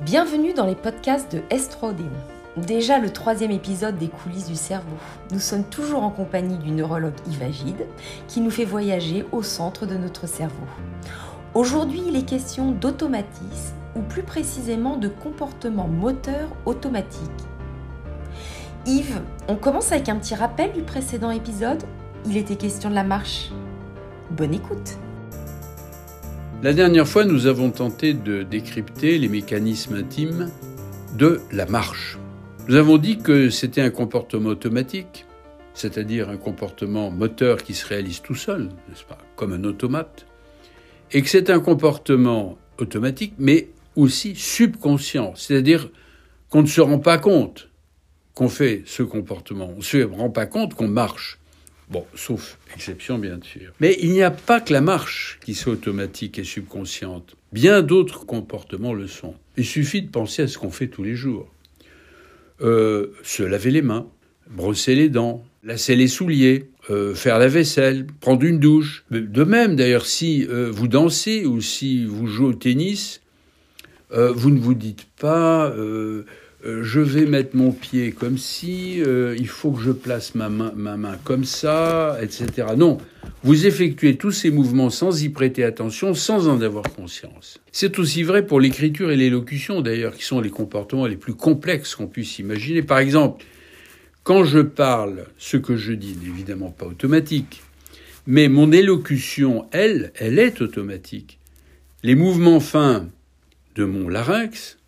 Bienvenue dans les podcasts de Estrodine. Déjà le troisième épisode des coulisses du cerveau. Nous sommes toujours en compagnie du neurologue Yves Agide qui nous fait voyager au centre de notre cerveau. Aujourd'hui, il est question d'automatisme ou plus précisément de comportement moteur automatique. Yves, on commence avec un petit rappel du précédent épisode. Il était question de la marche. Bonne écoute. La dernière fois, nous avons tenté de décrypter les mécanismes intimes de la marche. Nous avons dit que c'était un comportement automatique, c'est-à-dire un comportement moteur qui se réalise tout seul, n'est-ce pas, comme un automate, et que c'est un comportement automatique, mais aussi subconscient, c'est-à-dire qu'on ne se rend pas compte qu'on fait ce comportement, on ne se rend pas compte qu'on marche. Bon, sauf exception bien sûr. Mais il n'y a pas que la marche qui soit automatique et subconsciente. Bien d'autres comportements le sont. Il suffit de penser à ce qu'on fait tous les jours. Euh, se laver les mains, brosser les dents, lasser les souliers, euh, faire la vaisselle, prendre une douche. De même, d'ailleurs, si euh, vous dansez ou si vous jouez au tennis, vous ne vous dites pas euh, je vais mettre mon pied comme si, euh, il faut que je place ma main, ma main comme ça, etc. Non, vous effectuez tous ces mouvements sans y prêter attention, sans en avoir conscience. C'est aussi vrai pour l'écriture et l'élocution, d'ailleurs, qui sont les comportements les plus complexes qu'on puisse imaginer. Par exemple, quand je parle, ce que je dis n'est évidemment pas automatique, mais mon élocution, elle, elle est automatique. Les mouvements fins de mon larynx,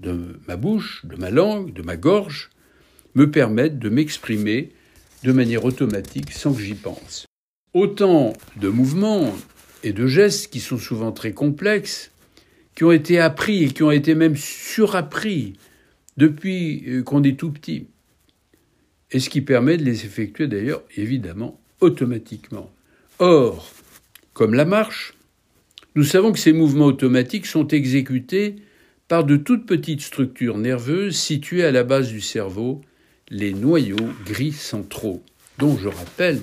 de ma bouche, de ma langue, de ma gorge, me permettent de m'exprimer de manière automatique sans que j'y pense. Autant de mouvements et de gestes qui sont souvent très complexes, qui ont été appris et qui ont été même surappris depuis euh, qu'on est tout petit. Et ce qui permet de les effectuer d'ailleurs évidemment automatiquement. Or, comme la marche, nous savons que ces mouvements automatiques sont exécutés par de toutes petites structures nerveuses situées à la base du cerveau, les noyaux gris centraux, dont je rappelle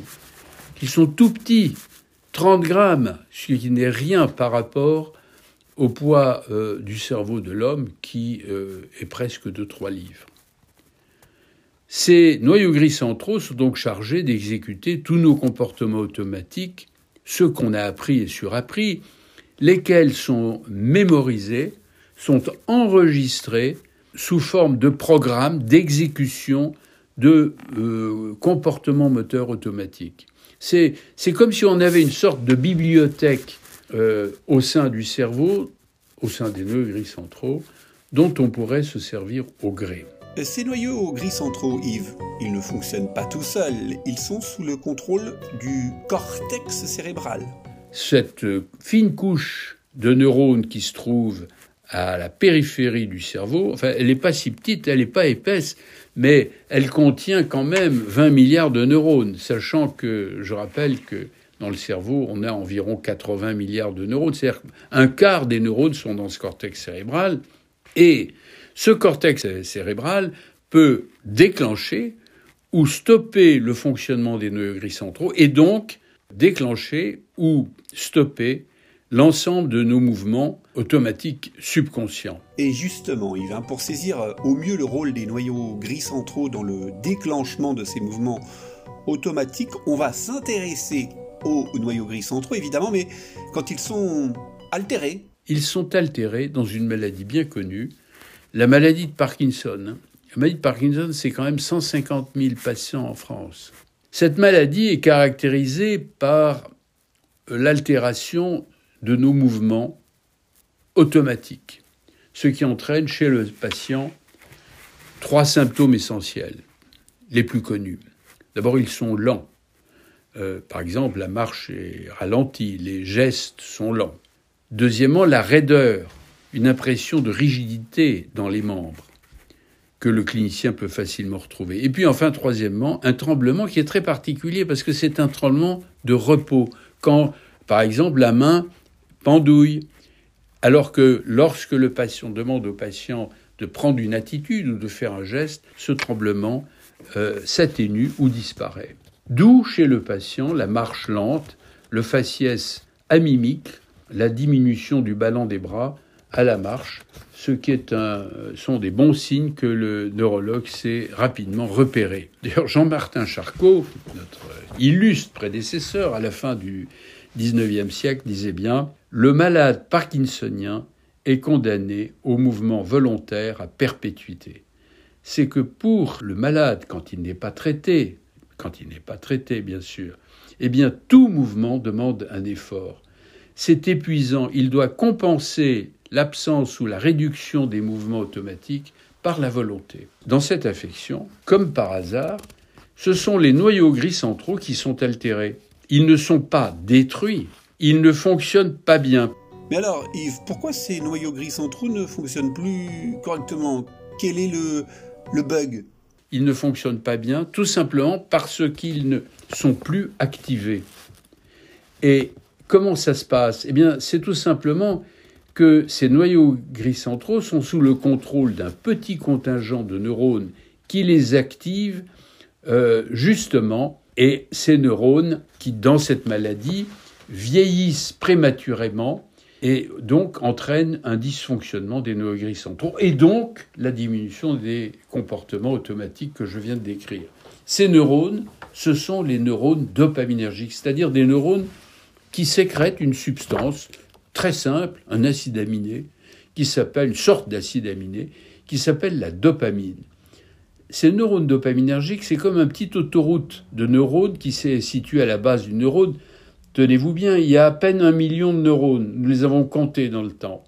qu'ils sont tout petits, 30 grammes, ce qui n'est rien par rapport au poids euh, du cerveau de l'homme qui euh, est presque de 3 livres. Ces noyaux gris centraux sont donc chargés d'exécuter tous nos comportements automatiques, ceux qu'on a appris et surappris, lesquels sont mémorisés sont enregistrés sous forme de programmes d'exécution de euh, comportements moteurs automatiques. C'est, comme si on avait une sorte de bibliothèque euh, au sein du cerveau, au sein des nœuds gris centraux, dont on pourrait se servir au gré. Ces noyaux gris centraux, Yves, ils ne fonctionnent pas tout seuls, ils sont sous le contrôle du cortex cérébral. Cette euh, fine couche de neurones qui se trouve à la périphérie du cerveau. Enfin, elle n'est pas si petite, elle n'est pas épaisse, mais elle contient quand même 20 milliards de neurones, sachant que, je rappelle que dans le cerveau, on a environ 80 milliards de neurones, c'est-à-dire un quart des neurones sont dans ce cortex cérébral, et ce cortex cérébral peut déclencher ou stopper le fonctionnement des nœuds gris centraux, et donc déclencher ou stopper l'ensemble de nos mouvements automatiques subconscients. Et justement, Yves, pour saisir euh, au mieux le rôle des noyaux gris centraux dans le déclenchement de ces mouvements automatiques, on va s'intéresser aux noyaux gris centraux, évidemment, mais quand ils sont altérés. Ils sont altérés dans une maladie bien connue, la maladie de Parkinson. La maladie de Parkinson, c'est quand même 150 000 patients en France. Cette maladie est caractérisée par l'altération de nos mouvements automatiques, ce qui entraîne chez le patient trois symptômes essentiels, les plus connus. D'abord, ils sont lents. Euh, par exemple, la marche est ralentie, les gestes sont lents. Deuxièmement, la raideur, une impression de rigidité dans les membres que le clinicien peut facilement retrouver. Et puis enfin, troisièmement, un tremblement qui est très particulier parce que c'est un tremblement de repos. Quand, par exemple, la main pendouille. Alors que lorsque le patient demande au patient de prendre une attitude ou de faire un geste, ce tremblement euh, s'atténue ou disparaît. D'où chez le patient la marche lente, le faciès amimique, la diminution du ballon des bras, à la marche, ce qui un, sont des bons signes que le neurologue s'est rapidement repéré. D'ailleurs, Jean-Martin Charcot, notre illustre prédécesseur à la fin du XIXe siècle, disait bien Le malade parkinsonien est condamné au mouvement volontaire à perpétuité. C'est que pour le malade, quand il n'est pas traité, quand il n'est pas traité, bien sûr, eh bien, tout mouvement demande un effort. C'est épuisant. Il doit compenser l'absence ou la réduction des mouvements automatiques par la volonté. Dans cette affection, comme par hasard, ce sont les noyaux gris centraux qui sont altérés. Ils ne sont pas détruits, ils ne fonctionnent pas bien. Mais alors, Yves, pourquoi ces noyaux gris centraux ne fonctionnent plus correctement? Quel est le, le bug? Ils ne fonctionnent pas bien, tout simplement parce qu'ils ne sont plus activés. Et comment ça se passe? Eh bien, c'est tout simplement que ces noyaux gris centraux sont sous le contrôle d'un petit contingent de neurones qui les activent euh, justement, et ces neurones qui, dans cette maladie, vieillissent prématurément et donc entraînent un dysfonctionnement des noyaux gris centraux et donc la diminution des comportements automatiques que je viens de décrire. Ces neurones, ce sont les neurones dopaminergiques, c'est-à-dire des neurones qui sécrètent une substance très simple, un acide aminé, qui s'appelle une sorte d'acide aminé, qui s'appelle la dopamine. Ces neurones dopaminergiques, c'est comme un petit autoroute de neurones qui s'est situé à la base du neurone. Tenez-vous bien, il y a à peine un million de neurones, nous les avons comptés dans le temps.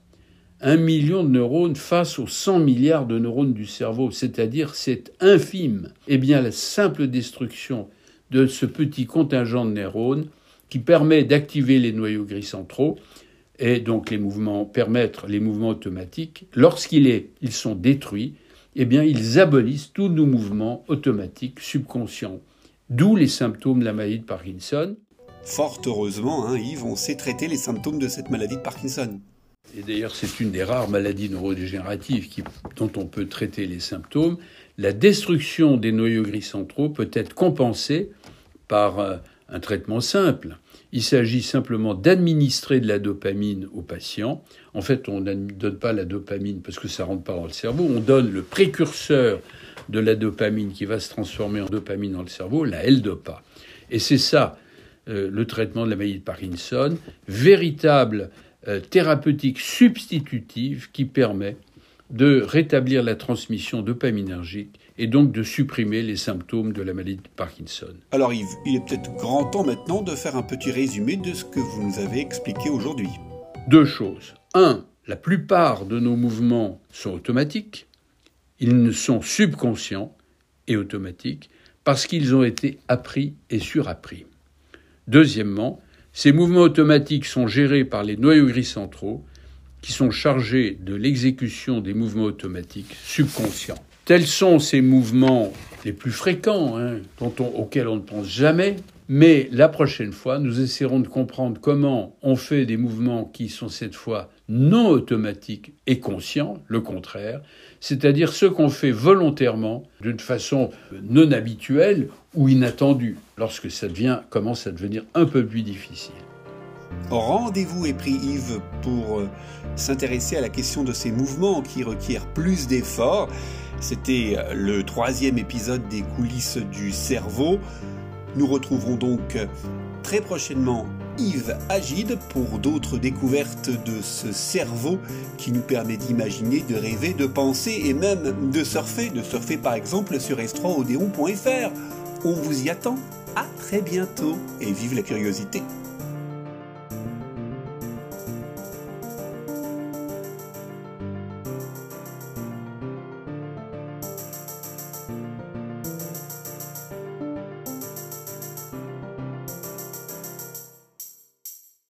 Un million de neurones face aux 100 milliards de neurones du cerveau, c'est-à-dire c'est infime. Eh bien, la simple destruction de ce petit contingent de neurones qui permet d'activer les noyaux gris centraux et donc les mouvements permettre les mouvements automatiques, lorsqu'ils ils sont détruits, eh bien ils abolissent tous nos mouvements automatiques subconscients. D'où les symptômes de la maladie de Parkinson. Fort heureusement, hein, Yves, on sait traiter les symptômes de cette maladie de Parkinson. Et d'ailleurs, c'est une des rares maladies neurodégénératives dont on peut traiter les symptômes. La destruction des noyaux gris centraux peut être compensée par euh, un traitement simple. Il s'agit simplement d'administrer de la dopamine au patient. En fait, on ne donne pas la dopamine parce que ça rentre pas dans le cerveau. On donne le précurseur de la dopamine qui va se transformer en dopamine dans le cerveau, la L-DOPA. Et c'est ça le traitement de la maladie de Parkinson, véritable euh, thérapeutique substitutive qui permet de rétablir la transmission dopaminergique et donc de supprimer les symptômes de la maladie de Parkinson. Alors Yves, il est peut-être grand temps maintenant de faire un petit résumé de ce que vous nous avez expliqué aujourd'hui. Deux choses. Un, la plupart de nos mouvements sont automatiques, ils ne sont subconscients et automatiques parce qu'ils ont été appris et surappris. Deuxièmement, ces mouvements automatiques sont gérés par les noyaux gris centraux qui sont chargés de l'exécution des mouvements automatiques subconscients. Tels sont ces mouvements les plus fréquents, hein, auxquels on ne pense jamais, mais la prochaine fois, nous essaierons de comprendre comment on fait des mouvements qui sont cette fois non automatiques et conscients, le contraire, c'est-à-dire ceux qu'on fait volontairement, d'une façon non habituelle ou inattendue, lorsque ça devient, commence à devenir un peu plus difficile. Rendez-vous est pris Yves pour euh, s'intéresser à la question de ces mouvements qui requièrent plus d'efforts. C'était euh, le troisième épisode des coulisses du cerveau. Nous retrouverons donc très prochainement Yves Agide pour d'autres découvertes de ce cerveau qui nous permet d'imaginer, de rêver, de penser et même de surfer, de surfer par exemple sur s 3 On vous y attend. À très bientôt et vive la curiosité.